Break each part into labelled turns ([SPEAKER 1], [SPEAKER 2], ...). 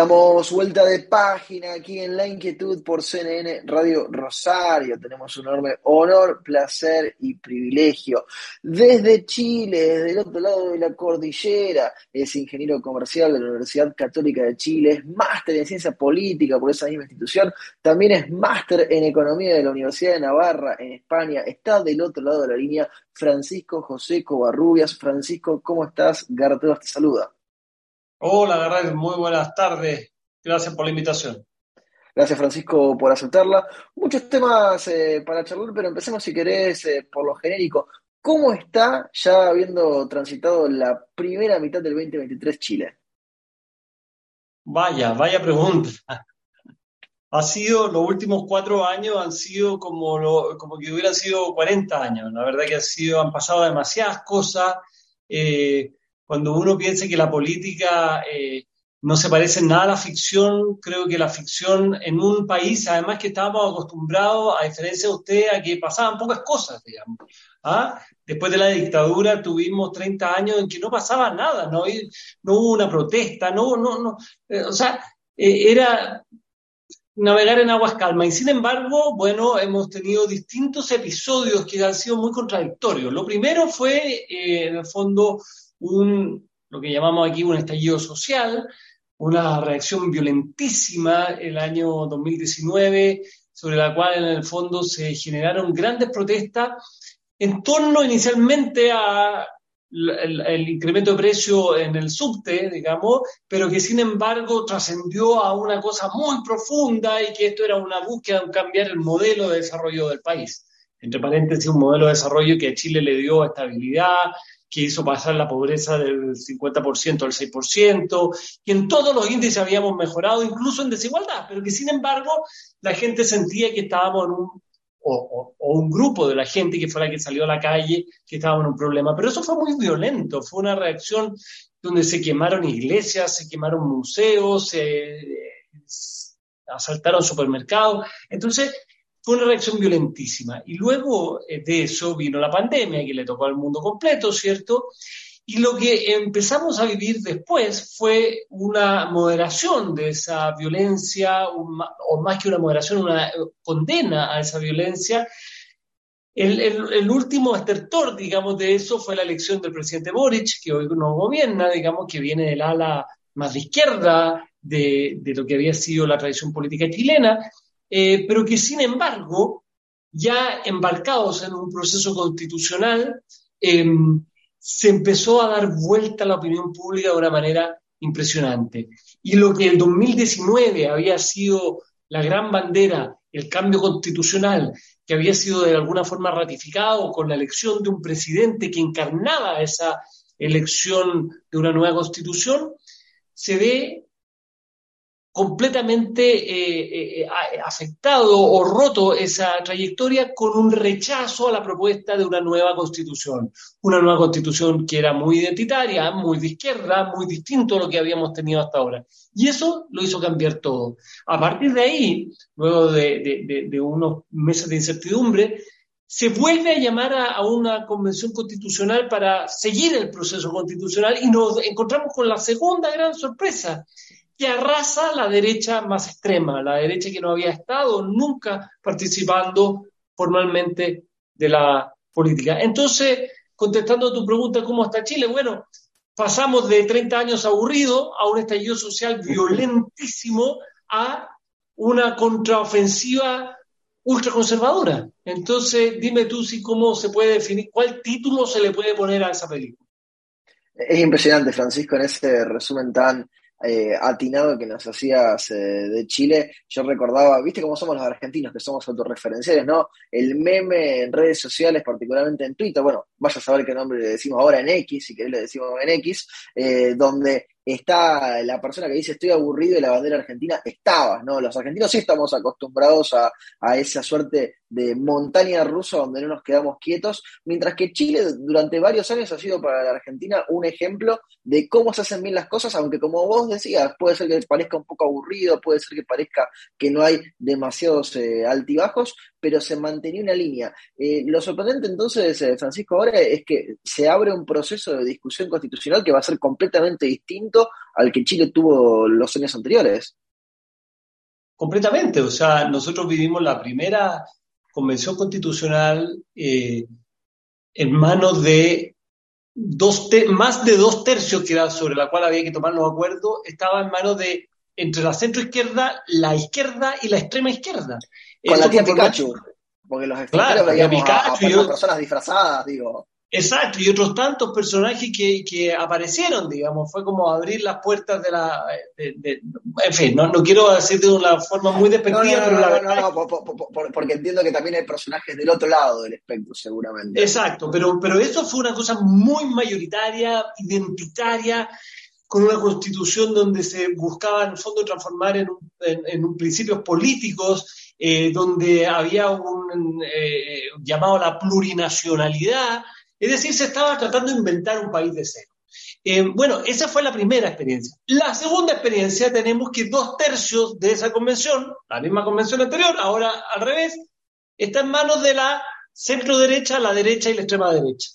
[SPEAKER 1] Damos vuelta de página aquí en La Inquietud por CNN Radio Rosario. Tenemos un enorme honor, placer y privilegio. Desde Chile, desde el otro lado de la cordillera, es ingeniero comercial de la Universidad Católica de Chile, es máster en ciencia política por esa misma institución, también es máster en economía de la Universidad de Navarra en España. Está del otro lado de la línea Francisco José Covarrubias. Francisco, ¿cómo estás? Garteos te saluda.
[SPEAKER 2] Hola, Garrett, muy buenas tardes. Gracias por la invitación.
[SPEAKER 1] Gracias, Francisco, por aceptarla. Muchos temas eh, para charlar, pero empecemos, si querés, eh, por lo genérico. ¿Cómo está, ya habiendo transitado la primera mitad del 2023 Chile?
[SPEAKER 2] Vaya, vaya pregunta. Ha sido, los últimos cuatro años han sido como, lo, como que hubieran sido 40 años. La verdad que ha sido, han pasado demasiadas cosas. Eh, cuando uno piensa que la política eh, no se parece nada a la ficción, creo que la ficción en un país, además que estábamos acostumbrados, a diferencia de usted, a que pasaban pocas cosas, digamos. ¿Ah? Después de la dictadura tuvimos 30 años en que no pasaba nada, no, no hubo una protesta, no, no, no, eh, o sea, eh, era navegar en aguas calmas. Y sin embargo, bueno, hemos tenido distintos episodios que han sido muy contradictorios. Lo primero fue, en el fondo, un, lo que llamamos aquí un estallido social, una reacción violentísima el año 2019, sobre la cual en el fondo se generaron grandes protestas en torno inicialmente a el, incremento de precio en el subte, digamos, pero que sin embargo trascendió a una cosa muy profunda y que esto era una búsqueda de cambiar el modelo de desarrollo del país. Entre paréntesis, un modelo de desarrollo que a Chile le dio estabilidad, que hizo pasar la pobreza del 50% al 6%, que en todos los índices habíamos mejorado, incluso en desigualdad, pero que sin embargo la gente sentía que estábamos en un, o, un grupo de la gente que fue la que salió a la calle, que estábamos en un problema. Pero eso fue muy violento, fue una reacción donde se quemaron iglesias, se quemaron museos, se asaltaron supermercados. Entonces, fue una reacción violentísima. Y luego eh, de eso vino la pandemia, que le tocó al mundo completo, ¿cierto? Y lo que empezamos a vivir después fue una moderación de esa violencia, o más que una moderación, una eh, condena a esa violencia. El, último estertor, digamos, de eso fue la elección del presidente Boric, que hoy nos gobierna, digamos, que viene del ala más de izquierda de, de lo que había sido la tradición política chilena, eh, pero que sin embargo, ya embarcados en un proceso constitucional, em, se empezó a dar vuelta a la opinión pública de una manera impresionante. Y lo que en 2019 había sido la gran bandera, el cambio constitucional, que había sido de alguna forma ratificado con la elección de un presidente que encarnaba esa elección de una nueva constitución, se ve completamente eh, eh, afectado o roto esa trayectoria con un rechazo a la propuesta de una nueva constitución. Una nueva constitución que era muy identitaria, muy de izquierda, muy distinto a lo que habíamos tenido hasta ahora. Y eso lo hizo cambiar todo. A partir de ahí, luego de, unos meses de incertidumbre, se vuelve a llamar a, una convención constitucional para seguir el proceso constitucional y nos encontramos con la segunda gran sorpresa, que arrasa la derecha más extrema, la derecha que no había estado nunca participando formalmente de la política. Entonces, contestando a tu pregunta, ¿cómo está Chile? Bueno, pasamos de 30 años aburrido a un estallido social violentísimo a una contraofensiva ultraconservadora. Entonces, dime tú si cómo se puede definir, cuál título se le puede poner a esa película.
[SPEAKER 1] Es impresionante, Francisco, en ese resumen tan eh, atinado que nos hacías eh, de Chile, yo recordaba, viste cómo somos los argentinos, que somos autorreferenciales, ¿no? El meme en redes sociales, particularmente en Twitter, bueno, vaya a saber qué nombre le decimos ahora en X, si querés le decimos en X, eh, donde está la persona que dice estoy aburrido de la bandera argentina, estaba, ¿no? Los argentinos sí estamos acostumbrados a, a esa suerte de montaña rusa donde no nos quedamos quietos, mientras que Chile durante varios años ha sido para la Argentina un ejemplo de cómo se hacen bien las cosas, aunque como vos decías, puede ser que parezca un poco aburrido, puede ser que parezca que no hay demasiados eh, altibajos, pero se mantenía una línea. Eh, lo sorprendente entonces, eh, Francisco, ahora es que se abre un proceso de discusión constitucional que va a ser completamente distinto al que Chile tuvo los años anteriores.
[SPEAKER 2] Completamente, o sea, nosotros vivimos la primera convención constitucional eh, en manos de dos más de dos tercios, que era sobre la cual había que tomar los acuerdos, estaba en manos de entre la centro izquierda, la izquierda y la extrema izquierda.
[SPEAKER 1] Con la tía Pikachu, porque los extranjeros veíamos a, personas disfrazadas, digo.
[SPEAKER 2] Exacto, y otros tantos personajes que, que, aparecieron, digamos, fue como abrir las puertas de la... en fin, no, no, quiero decir de una forma muy despectiva, pero la verdad...
[SPEAKER 1] No, porque entiendo que también hay personajes del otro lado del espectro, seguramente.
[SPEAKER 2] Exacto, pero, pero eso fue una cosa muy mayoritaria, identitaria, con una constitución donde se buscaba en el fondo transformar en, un, en, un principios políticos, eh, donde había un eh, llamado la plurinacionalidad, es decir, se estaba tratando de inventar un país de cero. Eh, bueno, esa fue la primera experiencia. La segunda experiencia tenemos que dos tercios de esa convención, la misma convención anterior, ahora al revés, está en manos de la centro derecha, la derecha y la extrema derecha.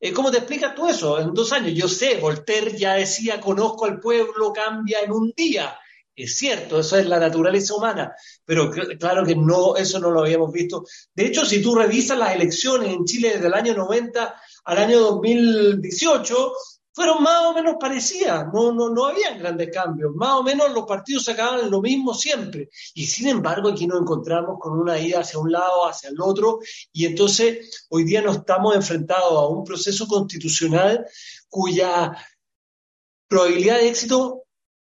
[SPEAKER 2] Eh, ¿Cómo te explicas tú eso? En dos años, yo sé, Voltaire ya decía, conozco al pueblo, cambia en un día. Es cierto, eso es la naturaleza humana, pero claro que no, eso no lo habíamos visto. De hecho, si tú revisas las elecciones en Chile desde el año 90 al año 2018, fueron más o menos parecidas, no, no, no habían grandes cambios, más o menos los partidos sacaban lo mismo siempre. Y sin embargo, aquí nos encontramos con una ida hacia un lado, hacia el otro, y entonces hoy día nos estamos enfrentados a un proceso constitucional cuya probabilidad de éxito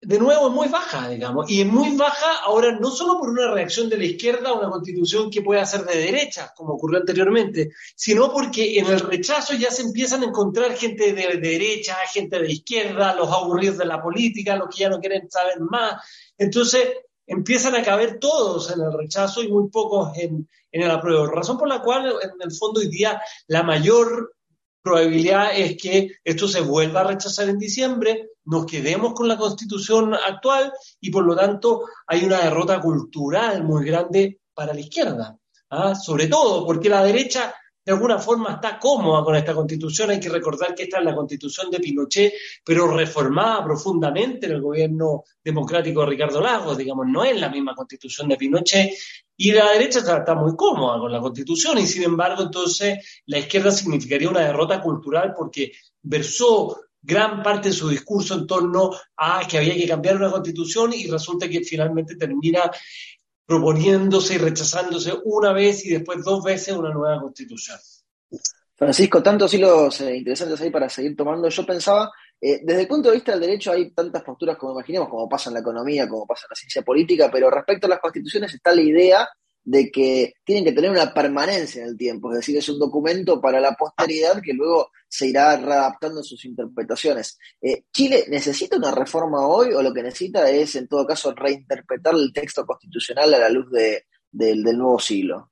[SPEAKER 2] de nuevo es muy baja, digamos, y es muy baja ahora no solo por una reacción de la izquierda a una constitución que pueda ser de derecha, como ocurrió anteriormente, sino porque en el rechazo ya se empiezan a encontrar gente de derecha, gente de izquierda, los aburridos de la política, los que ya no quieren saber más. Entonces empiezan a caber todos en el rechazo y muy pocos en, en el apruebo. Razón por la cual, en el fondo, hoy día la mayor probabilidad es que esto se vuelva a rechazar en diciembre, nos quedemos con la constitución actual y por lo tanto hay una derrota cultural muy grande para la izquierda. ¿ah? Sobre todo porque la derecha de alguna forma está cómoda con esta constitución. Hay que recordar que esta es la constitución de Pinochet, pero reformada profundamente en el gobierno democrático de Ricardo Lagos, digamos, no es la misma constitución de Pinochet. Y la derecha está, muy cómoda con la constitución y sin embargo entonces la izquierda significaría una derrota cultural porque versó gran parte de su discurso en torno a que había que cambiar una constitución y resulta que finalmente termina proponiéndose y rechazándose una vez y después dos veces una nueva constitución.
[SPEAKER 1] Francisco, tantos hilos eh, interesantes ahí para seguir tomando. Yo pensaba, eh, desde el punto de vista del derecho hay tantas posturas como imaginemos, como pasa en la economía, como pasa en la ciencia política, pero respecto a las constituciones está la idea de que tienen que tener una permanencia en el tiempo, es decir, es un documento para la posteridad que luego se irá readaptando en sus interpretaciones. Eh, ¿Chile necesita una reforma hoy o lo que necesita es, en todo caso, reinterpretar el texto constitucional a la luz del nuevo siglo?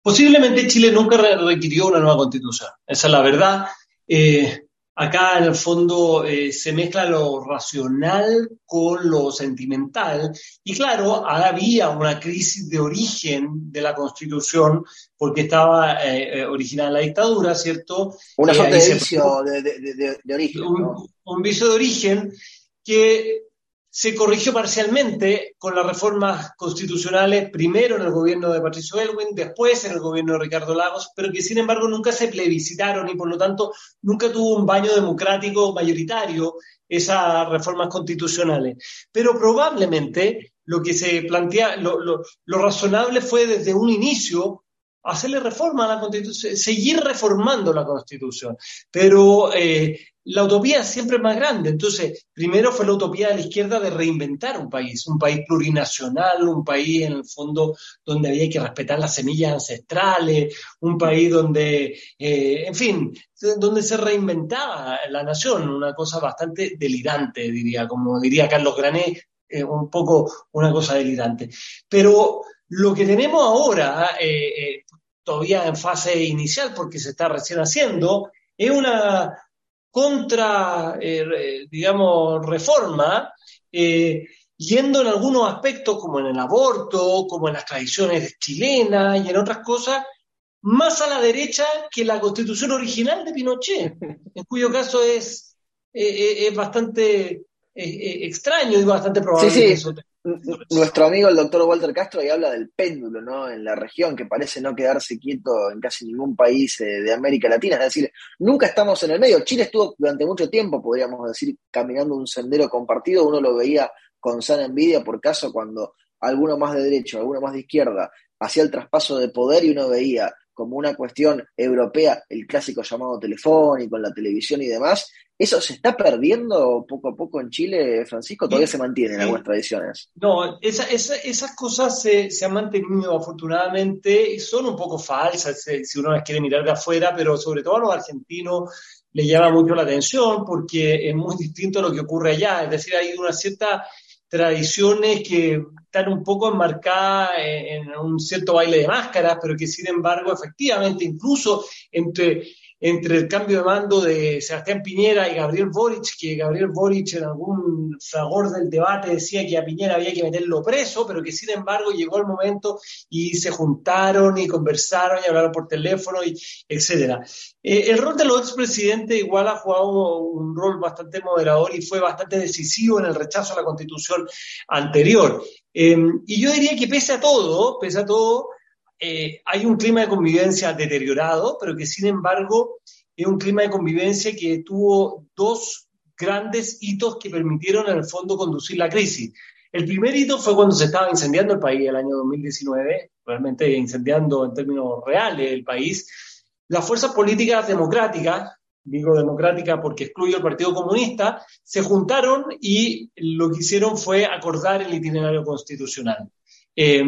[SPEAKER 2] Posiblemente Chile nunca requirió una nueva constitución, esa es la verdad. Eh, Acá en el fondo eh, se mezcla lo racional con lo sentimental y claro, había una crisis de origen de la Constitución porque estaba eh, eh, originada en la dictadura, ¿cierto?
[SPEAKER 1] Una suerte de vicio de, origen.
[SPEAKER 2] un vicio de origen que se corrigió parcialmente con las reformas constitucionales, primero en el gobierno de Patricio Elwin, después en el gobierno de Ricardo Lagos, pero que sin embargo nunca se plebiscitaron y por lo tanto nunca tuvo un baño democrático mayoritario esas reformas constitucionales. Pero probablemente lo que se plantea, lo, lo razonable fue desde un inicio hacerle reforma a la Constitución, seguir reformando la Constitución. Pero eh, la utopía siempre es más grande. Entonces, primero fue la utopía de la izquierda de reinventar un país, un país plurinacional, un país en el fondo donde había que respetar las semillas ancestrales, un país donde, eh, en fin, donde se reinventaba la nación, una cosa bastante delirante, diría, como diría Carlos Grané, eh, un poco una cosa delirante. Pero lo que tenemos ahora, eh, todavía en fase inicial, porque se está recién haciendo, es una contra, eh, digamos, reforma, eh, yendo en algunos aspectos, como en el aborto, como en las tradiciones chilenas y en otras cosas, más a la derecha que la constitución original de Pinochet, en cuyo caso es, eh, es bastante extraño y bastante probable
[SPEAKER 1] que eso nuestro amigo el doctor Walter Castro ahí habla del péndulo, ¿no? En la región, que parece no quedarse quieto en casi ningún país eh, de América Latina. Es decir, nunca estamos en el medio. Chile estuvo durante mucho tiempo, podríamos decir, caminando un sendero compartido. Uno lo veía con sana envidia, por caso, cuando alguno más de derecha, alguno más de izquierda hacía el traspaso de poder y uno veía como una cuestión europea, el clásico llamado telefónico, en la televisión y demás. ¿Eso se está perdiendo poco a poco en Chile, Francisco? ¿Todavía se mantienen algunas tradiciones?
[SPEAKER 2] No, esas cosas se, han mantenido afortunadamente son un poco falsas si uno las quiere mirar de afuera, pero sobre todo a los argentinos les llama mucho la atención porque es muy distinto a lo que ocurre allá. Es decir, hay una cierta tradiciones que están un poco enmarcadas en, un cierto baile de máscaras, pero que sin embargo, efectivamente, incluso entre entre el cambio de mando de Sebastián Piñera y Gabriel Boric, que Gabriel Boric en algún fragor del debate decía que a Piñera había que meterlo preso, pero que sin embargo llegó el momento y se juntaron y conversaron y hablaron por teléfono, y etcétera. Eh, el rol de los expresidentes igual ha jugado un rol bastante moderador y fue bastante decisivo en el rechazo a la constitución anterior. Eh, y yo diría que pese a todo, pese a todo, eh, hay un clima de convivencia deteriorado, pero que sin embargo es un clima de convivencia que tuvo dos grandes hitos que permitieron en el fondo conducir la crisis. El primer hito fue cuando se estaba incendiando el país el año 2019, realmente incendiando en términos reales el país. Las fuerzas políticas democráticas, digo democrática porque excluyo el Partido Comunista, se juntaron y lo que hicieron fue acordar el itinerario constitucional. Eh,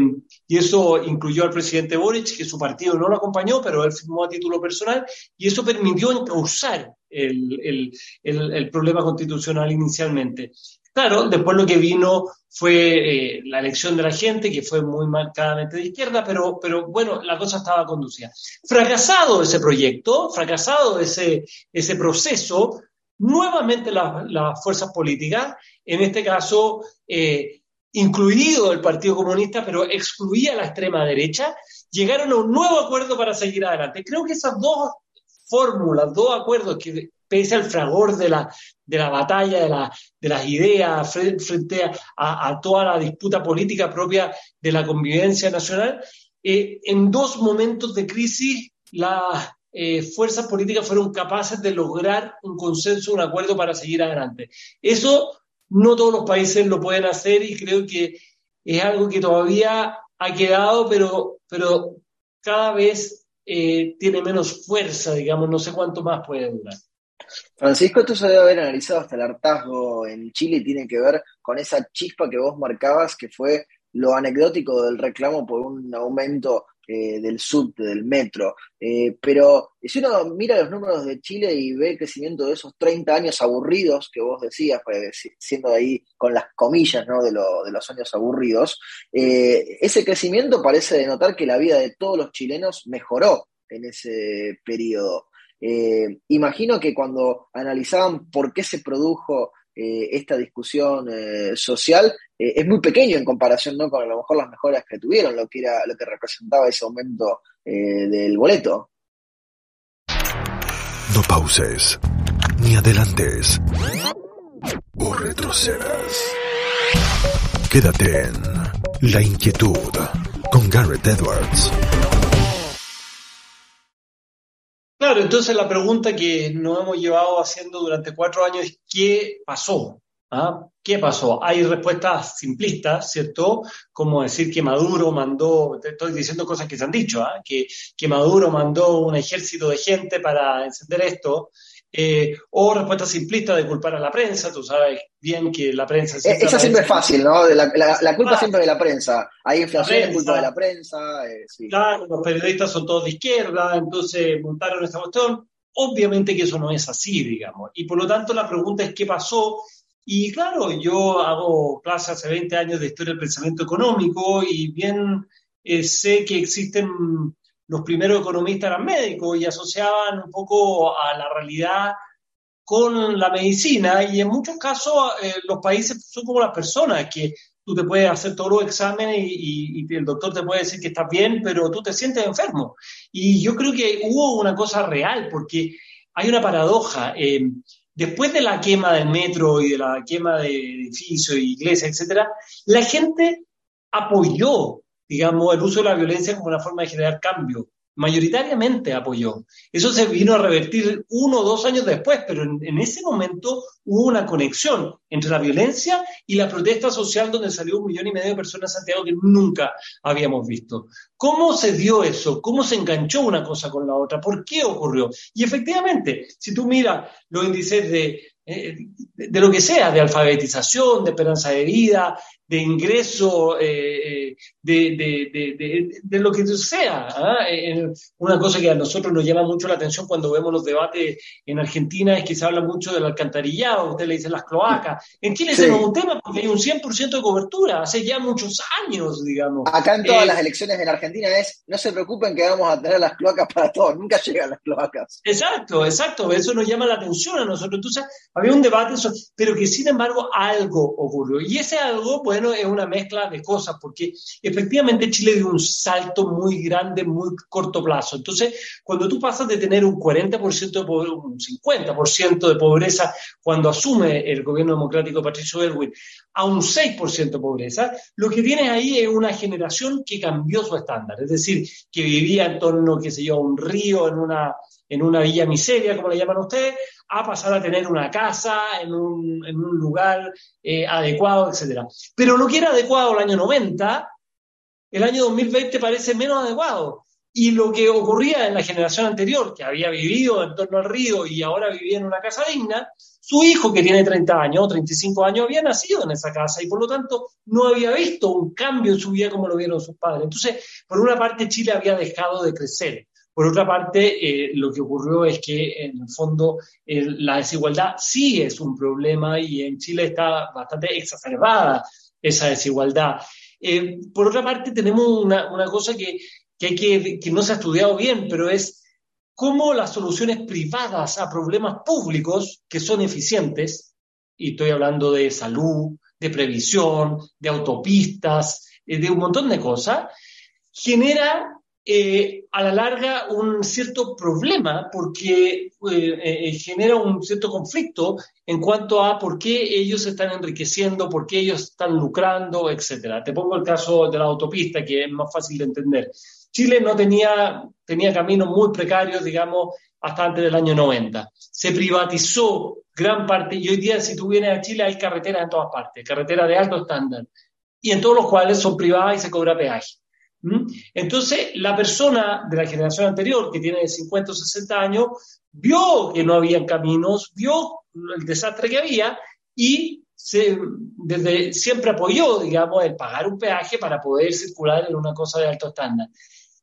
[SPEAKER 2] y eso incluyó al presidente Boric, que su partido no lo acompañó, pero él firmó a título personal, y eso permitió encauzar el, el, problema constitucional inicialmente. Claro, después lo que vino fue eh, la elección de la gente, que fue muy marcadamente de izquierda, pero, pero bueno, la cosa estaba conducida. Fracasado ese proyecto, fracasado ese, ese proceso, nuevamente las fuerzas políticas, en este caso eh, incluido el Partido Comunista, pero excluía a la extrema derecha, llegaron a un nuevo acuerdo para seguir adelante. Creo que esas dos fórmulas, dos acuerdos que pese al fragor de la, de la batalla, de, la, de las ideas frente, a, toda la disputa política propia de la convivencia nacional, eh, en dos momentos de crisis las eh, fuerzas políticas fueron capaces de lograr un consenso, un acuerdo para seguir adelante. Eso no todos los países lo pueden hacer y creo que es algo que todavía ha quedado, pero, pero cada vez eh, tiene menos fuerza, digamos, no sé cuánto más puede durar.
[SPEAKER 1] Francisco, esto se debe haber analizado hasta el hartazgo en Chile y tiene que ver con esa chispa que vos marcabas, que fue lo anecdótico del reclamo por un aumento eh, del subte, del metro. Eh, pero si uno mira los números de Chile y ve el crecimiento de esos 30 años aburridos que vos decías, pues, siendo ahí con las comillas ¿no? de, de los años aburridos, eh, ese crecimiento parece denotar que la vida de todos los chilenos mejoró en ese periodo. imagino que cuando analizaban por qué se produjo esta discusión social, eh, es muy pequeño en comparación ¿no? con a lo mejor las mejoras que tuvieron, lo que era lo que representaba ese aumento eh, del boleto.
[SPEAKER 3] No pauses, ni adelantes, o retrocedas. Quédate en La Inquietud con Garrett Edwards.
[SPEAKER 2] Claro, entonces la pregunta que nos hemos llevado haciendo durante cuatro años es ¿qué pasó? ¿Ah? ¿Qué pasó? Hay respuestas simplistas, ¿cierto? Como decir que Maduro mandó, estoy diciendo cosas que se han dicho, ¿ah? que, que Maduro mandó un ejército de gente para encender esto, eh, o respuesta simplista de culpar a la prensa, tú sabes bien que la prensa...
[SPEAKER 1] Eh, esa siempre es fácil, ¿no? La, la, culpa siempre de la prensa. Hay inflación, es culpa de la prensa. Eh,
[SPEAKER 2] claro, los periodistas son todos de izquierda, entonces montaron esta cuestión. Obviamente que eso no es así, digamos. Y por lo tanto la pregunta es qué pasó. Y claro, yo hago clases hace 20 años de historia del pensamiento económico y bien sé que existen los primeros economistas eran médicos y asociaban un poco a la realidad con la medicina y en muchos casos eh, los países son como las personas que tú te puedes hacer todos los exámenes y, el doctor te puede decir que estás bien, pero tú te sientes enfermo. Y yo creo que hubo una cosa real porque hay una paradoja. Eh, después de la quema del metro y de la quema de edificios, iglesias, etcétera, la gente apoyó digamos, el uso de la violencia como una forma de generar cambio. Mayoritariamente apoyó. Eso se vino a revertir uno o dos años después, pero en, ese momento hubo una conexión entre la violencia y la protesta social donde salió un millón y medio de personas en Santiago que nunca habíamos visto. ¿Cómo se dio eso? ¿Cómo se enganchó una cosa con la otra? ¿Por qué ocurrió? Y efectivamente, si tú miras los índices de, eh, de lo que sea, de alfabetización, de esperanza de vida, de ingreso, eh, eh, de, lo que sea. ¿ah? una cosa que a nosotros nos llama mucho la atención cuando vemos los debates en Argentina es que se habla mucho del alcantarillado, usted le dice las cloacas. En Chile sí. es un tema porque hay un 100% de cobertura, hace ya muchos años, digamos.
[SPEAKER 1] Acá en todas las elecciones en Argentina es, no se preocupen que vamos a tener las cloacas para todos, nunca llegan las cloacas.
[SPEAKER 2] Exacto, exacto, eso nos llama la atención a nosotros. Entonces, había un debate, pero que sin embargo algo ocurrió. Y ese algo, es una mezcla de cosas, porque efectivamente Chile dio un salto muy grande, muy corto plazo. Entonces, cuando tú pasas de tener un 40% de pobreza, un 50% de pobreza cuando asume el gobierno democrático de Patricio Elwin, a un 6% de pobreza, lo que tienes ahí es una generación que cambió su estándar, es decir, que vivía en torno, qué sé yo, a un río, en una, en una villa miseria, como le llaman ustedes, a pasar a tener una casa en un, en un lugar eh, adecuado, etc. Pero lo que era adecuado el año 90, el año 2020 parece menos adecuado. Y lo que ocurría en la generación anterior, que había vivido en torno al río y ahora vivía en una casa digna, su hijo, que tiene 30 años o 35 años, había nacido en esa casa y por lo tanto no había visto un cambio en su vida como lo vieron sus padres. Entonces, por una parte, Chile había dejado de crecer. Por otra parte, eh, lo que ocurrió es que en el fondo la desigualdad sí es un problema y en Chile está bastante exacerbada esa desigualdad. Eh, por otra parte, tenemos una, cosa que, que, que no se ha estudiado bien, pero es cómo las soluciones privadas a problemas públicos que son eficientes, y estoy hablando de salud, de previsión, de autopistas, eh, de un montón de cosas, genera eh, a la larga un cierto problema porque eh, eh, genera un cierto conflicto en cuanto a por qué ellos están enriqueciendo, por qué ellos están lucrando, etcétera. Te pongo el caso de la autopista, que es más fácil de entender. Chile no tenía, tenía caminos muy precarios, digamos, hasta antes del año 90. Se privatizó gran parte, y hoy día si tú vienes a Chile hay carreteras en todas partes, carreteras de alto estándar, y en todos los cuales son privadas y se cobra peaje. ¿Mm? Entonces, la persona de la generación anterior, que tiene 50 o 60 años, vio que no había caminos, vio el desastre que había y desde, siempre apoyó, digamos, el pagar un peaje para poder circular en una cosa de alto estándar.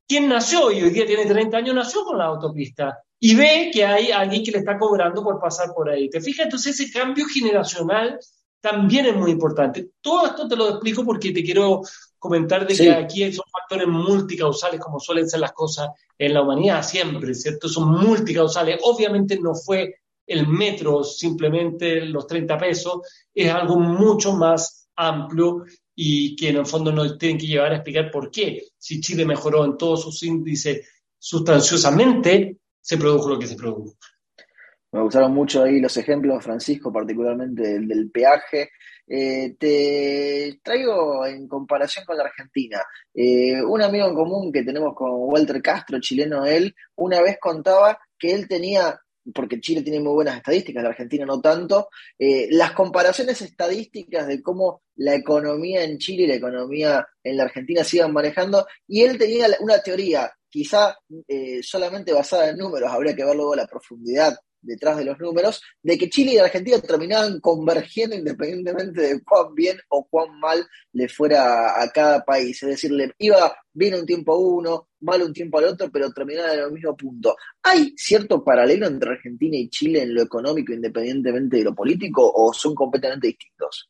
[SPEAKER 2] Quien nació y hoy día tiene 30 años, nació con la autopista y ve que hay alguien que le está cobrando por pasar por ahí. ¿Te fijas? Entonces ese cambio generacional también es muy importante. Todo esto te lo explico porque te quiero comentar de que aquí son factores multicausales, como suelen ser las cosas en la humanidad siempre, ¿cierto? Son multicausales. Obviamente no fue el metro, simplemente los 30 pesos, es algo mucho más amplio y que en el fondo nos tienen que llevar a explicar por qué. Si Chile mejoró en todos sus índices sustanciosamente, se produjo lo que se produjo.
[SPEAKER 1] Me gustaron mucho ahí los ejemplos, Francisco, particularmente el del peaje. Eh, te traigo en comparación con la Argentina. Eh, un amigo en común que tenemos con Walter Castro, chileno él, una vez contaba que él tenía porque Chile tiene muy buenas estadísticas, la Argentina no tanto, eh, las comparaciones estadísticas de cómo la economía en Chile y la economía en la Argentina se iban manejando, y él tenía una teoría, quizá solamente basada en números, habría que ver luego la profundidad detrás de los números, de que Chile y Argentina terminaban convergiendo independientemente de cuán bien o cuán mal le fuera a cada país. Es decir, le iba bien un tiempo a uno, mal un tiempo al otro, pero terminaban en el mismo punto. ¿Hay cierto paralelo entre Argentina y Chile en lo económico independientemente de lo político o son completamente distintos?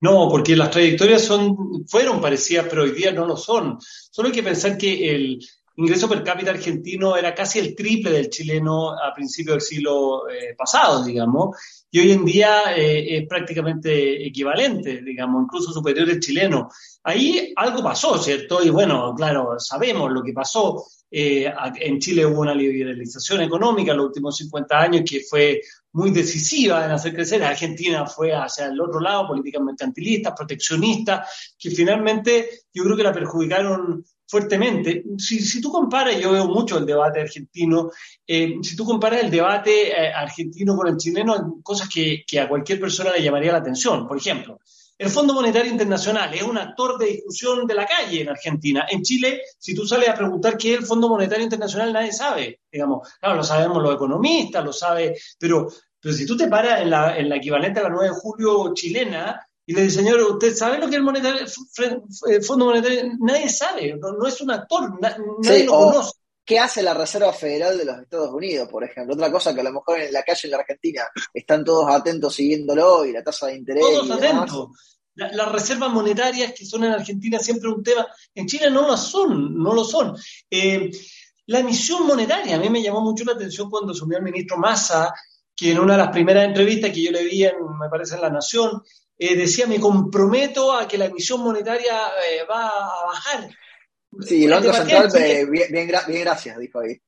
[SPEAKER 2] No, porque las trayectorias son, fueron parecidas, pero hoy día no lo son. Solo hay que pensar que el, ingreso per cápita argentino era casi el triple del chileno a principios del siglo eh, pasado, digamos, y hoy en día eh, es prácticamente equivalente, digamos, incluso superior al chileno. Ahí algo pasó, ¿cierto? Y bueno, claro, sabemos lo que pasó. Eh, en Chile hubo una liberalización económica en los últimos 50 años que fue muy decisiva en hacer crecer. Argentina fue hacia el otro lado, políticas mercantilistas, proteccionistas, que finalmente yo creo que la perjudicaron fuertemente. Si, si, tú comparas, yo veo mucho el debate argentino, eh, si tú comparas el debate eh, argentino con el chileno, cosas que, que, a cualquier persona le llamaría la atención. Por ejemplo, el Fondo Monetario Internacional es un actor de discusión de la calle en Argentina. En Chile, si tú sales a preguntar qué es el Fondo Monetario Internacional, nadie sabe. Digamos, claro, lo sabemos los economistas, lo sabe, pero, pero si tú te paras en la, en la equivalente a la 9 de julio chilena, y le dice, señor, ¿usted sabe lo que es el, monetario, el Fondo Monetario? Nadie sabe, no, es un actor, nadie lo conoce.
[SPEAKER 1] ¿Qué hace la Reserva Federal de los Estados Unidos, por ejemplo? Otra cosa que a lo mejor en la calle en la Argentina están todos atentos siguiéndolo y la tasa de interés.
[SPEAKER 2] Todos atentos. las reservas monetarias que son en Argentina siempre un tema, en Chile no lo son, no lo son. Eh, la emisión monetaria, a mí me llamó mucho la atención cuando asumió el ministro Massa, que en una de las primeras entrevistas que yo le vi, en, me parece, en La Nación, eh, decía, me comprometo a que la emisión monetaria eh, va a bajar.
[SPEAKER 1] Sí, el Banco Central, eh, bien, bien, gracias, dijo ahí.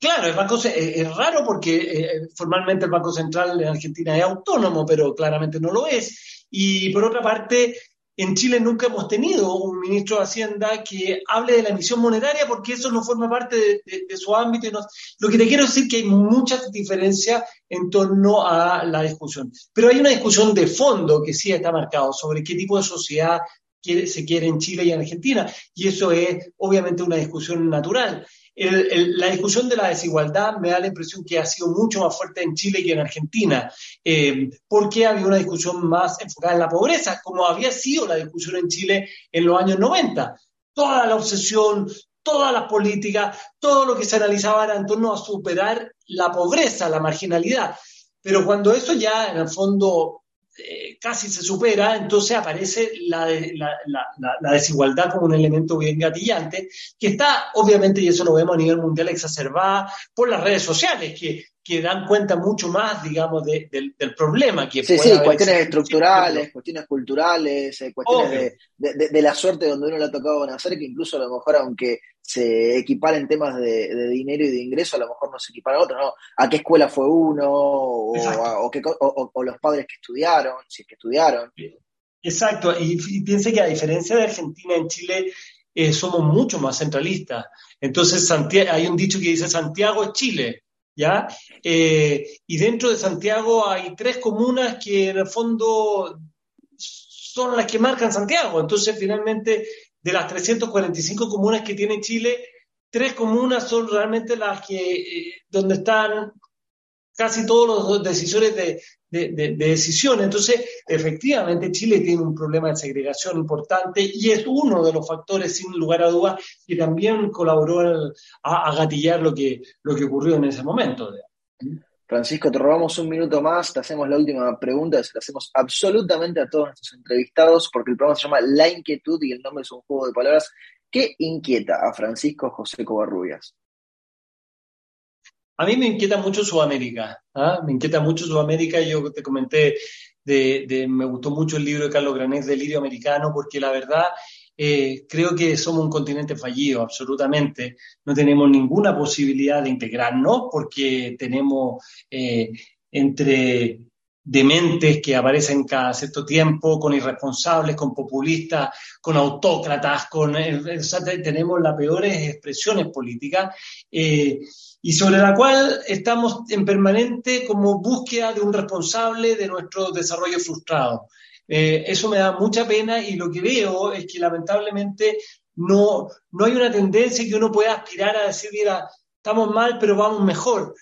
[SPEAKER 2] Claro, el banco es raro porque formalmente el Banco Central en Argentina es autónomo, pero claramente no lo es. Y por otra parte, en Chile nunca hemos tenido un ministro de Hacienda que hable de la emisión monetaria porque eso no forma parte de, su ámbito. Y lo que te quiero decir es que hay muchas diferencias en torno a la discusión. Pero hay una discusión de fondo que sí está marcado sobre qué tipo de sociedad se quiere en Chile y en Argentina. Y eso es obviamente una discusión natural la discusión de la desigualdad me da la impresión que ha sido mucho más fuerte en Chile que en Argentina, eh, porque había una discusión más enfocada en la pobreza, como había sido la discusión en Chile en los años 90. Toda la obsesión, todas las políticas, todo lo que se analizaba era en torno a superar la pobreza, la marginalidad. Pero cuando eso ya en el fondo eh, casi se supera, entonces aparece la, la, desigualdad como un elemento bien gatillante, que está obviamente, y eso lo vemos a nivel mundial, exacerbada por las redes sociales, que, que dan cuenta mucho más, digamos, del, problema. Que
[SPEAKER 1] sí, sí, cuestiones estructurales, cuestiones culturales, eh, cuestiones de, de, la suerte donde uno le ha tocado nacer, que incluso a lo mejor, aunque se equiparen temas de, dinero y de ingreso, a lo mejor no se equipara a otro, ¿no? ¿A qué escuela fue uno? O, o, los padres que estudiaron, si es que estudiaron.
[SPEAKER 2] Exacto, y, piense que a diferencia de Argentina, en Chile eh, somos mucho más centralistas. Entonces, hay un dicho que dice Santiago es Chile, ¿ya? Eh, y dentro de Santiago hay tres comunas que en el fondo son las que marcan Santiago. Entonces, finalmente, de las 345 comunas que tiene Chile, tres comunas son realmente las que, eh, donde están casi todos los decisores de, de, decisión. Entonces, efectivamente, Chile tiene un problema de segregación importante y es uno de los factores, sin lugar a dudas, que también colaboró a, gatillar lo que, lo que ocurrió en ese momento.
[SPEAKER 1] Francisco, te robamos un minuto más, te hacemos la última pregunta, se la hacemos absolutamente a todos nuestros entrevistados, porque el programa se llama La Inquietud y el nombre es un juego de palabras. ¿Qué inquieta a Francisco José Covarrubias?
[SPEAKER 2] A mí me inquieta mucho Sudamérica, ¿ah? me inquieta mucho Sudamérica. Yo te comenté, de, me gustó mucho el libro de Carlos Granés, Delirio Americano, porque la verdad eh, creo que somos un continente fallido, absolutamente. No tenemos ninguna posibilidad de integrarnos porque tenemos eh, entre dementes que aparecen cada cierto tiempo, con irresponsables, con populistas, con autócratas, con tenemos las peores expresiones políticas, eh, y sobre la cual estamos en permanente como búsqueda de un responsable de nuestro desarrollo frustrado. Eh, eso me da mucha pena y lo que veo es que lamentablemente no, no hay una tendencia que uno pueda aspirar a decir, mira, estamos mal, pero vamos mejor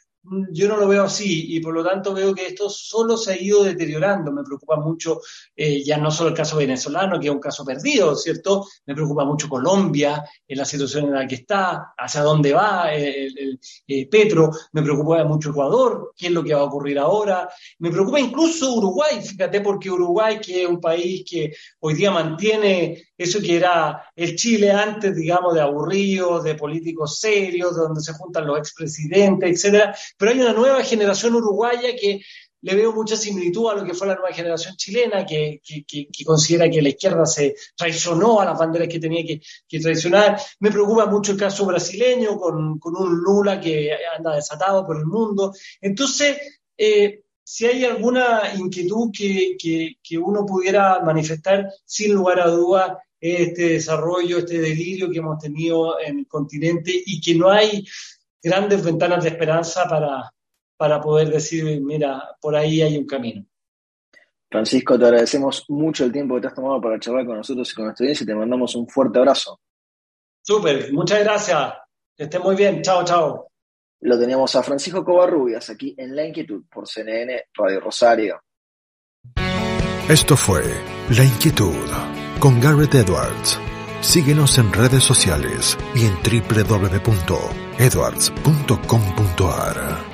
[SPEAKER 2] yo no lo veo así y por lo tanto veo que esto solo se ha ido deteriorando. Me preocupa mucho eh, ya no solo el caso venezolano, que es un caso perdido, ¿cierto? Me preocupa mucho Colombia, en la situación en la que está, hacia dónde va el, eh, Petro. Me preocupa mucho Ecuador, qué es lo que va a ocurrir ahora. Me preocupa incluso Uruguay, fíjate, porque Uruguay, que es un país que hoy día mantiene eso que era el Chile antes, digamos, de aburridos, de políticos serios, donde se juntan los expresidentes, etcétera, pero hay una nueva generación uruguaya que le veo mucha similitud a lo que fue la nueva generación chilena, que, considera que la izquierda se traicionó a las banderas que tenía que, traicionar. Me preocupa mucho el caso brasileño, con, un Lula que anda desatado por el mundo. Entonces, eh, si hay alguna inquietud que, uno pudiera manifestar, sin lugar a dudas, este desarrollo, este delirio que hemos tenido en el continente y que no hay grandes ventanas de esperanza para, para poder decir, mira, por ahí hay un camino.
[SPEAKER 1] Francisco, te agradecemos mucho el tiempo que te has tomado para charlar con nosotros y con nuestra audiencia y te mandamos un fuerte abrazo.
[SPEAKER 2] Súper, muchas gracias. Que esté muy bien. Chao, chao.
[SPEAKER 1] Lo teníamos a Francisco Covarrubias aquí en La Inquietud por CNN Radio Rosario.
[SPEAKER 3] Esto fue La Inquietud con Garrett Edwards. Síguenos en redes sociales y en www.edwards.com.ar.